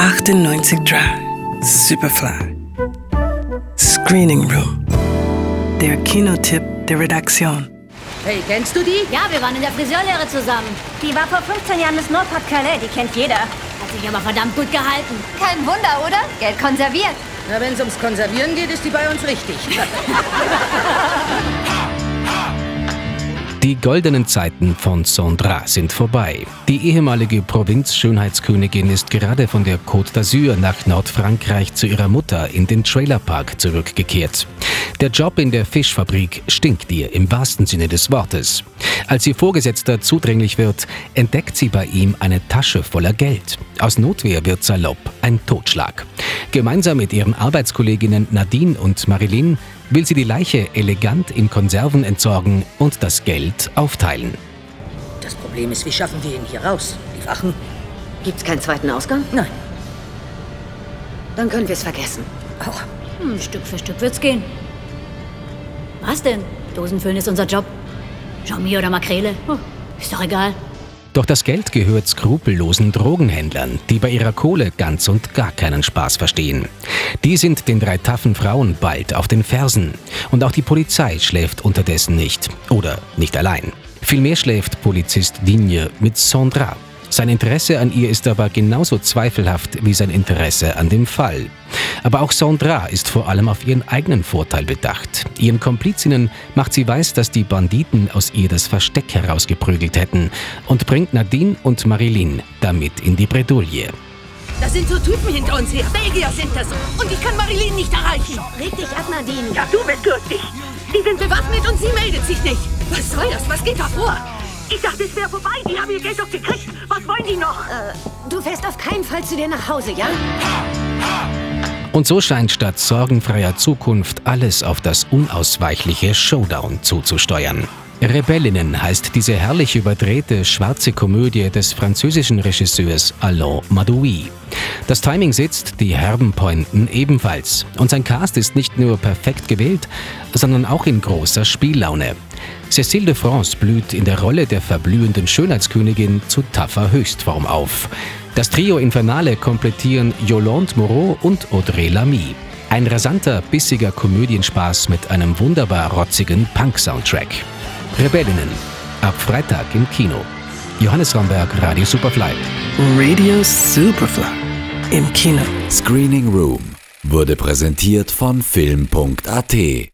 98 Drive, Superfly. Screening Room. Der Kinotipp der Redaktion. Hey, kennst du die? Ja, wir waren in der Friseurlehre zusammen. Die war vor 15 Jahren Miss Nordpart-Calais, die kennt jeder. Hat sich aber verdammt gut gehalten. Kein Wunder, oder? Geld konserviert. Na, wenn es ums Konservieren geht, ist die bei uns richtig. Die goldenen Zeiten von Sondra sind vorbei. Die ehemalige Provinzschönheitskönigin ist gerade von der Côte d'Azur nach Nordfrankreich zu ihrer Mutter in den Trailerpark zurückgekehrt. Der Job in der Fischfabrik stinkt ihr im wahrsten Sinne des Wortes. Als ihr Vorgesetzter zudringlich wird, entdeckt sie bei ihm eine Tasche voller Geld. Aus Notwehr wird salopp ein Totschlag. Gemeinsam mit ihren Arbeitskolleginnen Nadine und Marilyn will sie die Leiche elegant in Konserven entsorgen und das Geld aufteilen. Das Problem ist, wie schaffen wir ihn hier raus? Die Wachen? Gibt's keinen zweiten Ausgang? Nein. Dann können wir es vergessen. Auch. Hm, Stück für Stück wird's gehen. Was denn? Dosenfüllen ist unser Job. Jean-Mi oder Makrele? Hm, ist doch egal. Doch das Geld gehört skrupellosen Drogenhändlern, die bei ihrer Kohle ganz und gar keinen Spaß verstehen. Die sind den drei taffen Frauen bald auf den Fersen. Und auch die Polizei schläft unterdessen nicht. Oder nicht allein. Vielmehr schläft Polizist Digne mit Sandra. Sein Interesse an ihr ist aber genauso zweifelhaft wie sein Interesse an dem Fall. Aber auch Sandra ist vor allem auf ihren eigenen Vorteil bedacht. Ihren Komplizinnen macht sie weiß, dass die Banditen aus ihr das Versteck herausgeprügelt hätten und bringt Nadine und Marilyn damit in die Bredouille. Da sind so Typen hinter uns her. Belgier sind das. Und ich kann Marilyn nicht erreichen. Reg dich ab, Nadine. Ja, du bist lustig. Die sind bewaffnet und sie meldet sich nicht. Was soll das? Was geht da vor? Ich dachte, es wäre vorbei. Die haben ihr Geld doch gekriegt. Was wollen die noch? Du fährst auf keinen Fall zu dir nach Hause, ja? Und so scheint statt sorgenfreier Zukunft alles auf das unausweichliche Showdown zuzusteuern. Rebellinnen heißt diese herrlich überdrehte schwarze Komödie des französischen Regisseurs Alain Madoui. Das Timing sitzt, die herben Pointen ebenfalls. Und sein Cast ist nicht nur perfekt gewählt, sondern auch in großer Spiellaune. Cécile de France blüht in der Rolle der verblühenden Schönheitskönigin zu taffer Höchstform auf. Das Trio Infernale komplettieren Yolande Moreau und Audrey Lamy. Ein rasanter, bissiger Komödienspaß mit einem wunderbar rotzigen Punk-Soundtrack. Rebellinnen. Ab Freitag im Kino. Johannes Ramberg, Radio Superfly. Radio Superfly. Im Kino. Screening Room wurde präsentiert von Film.at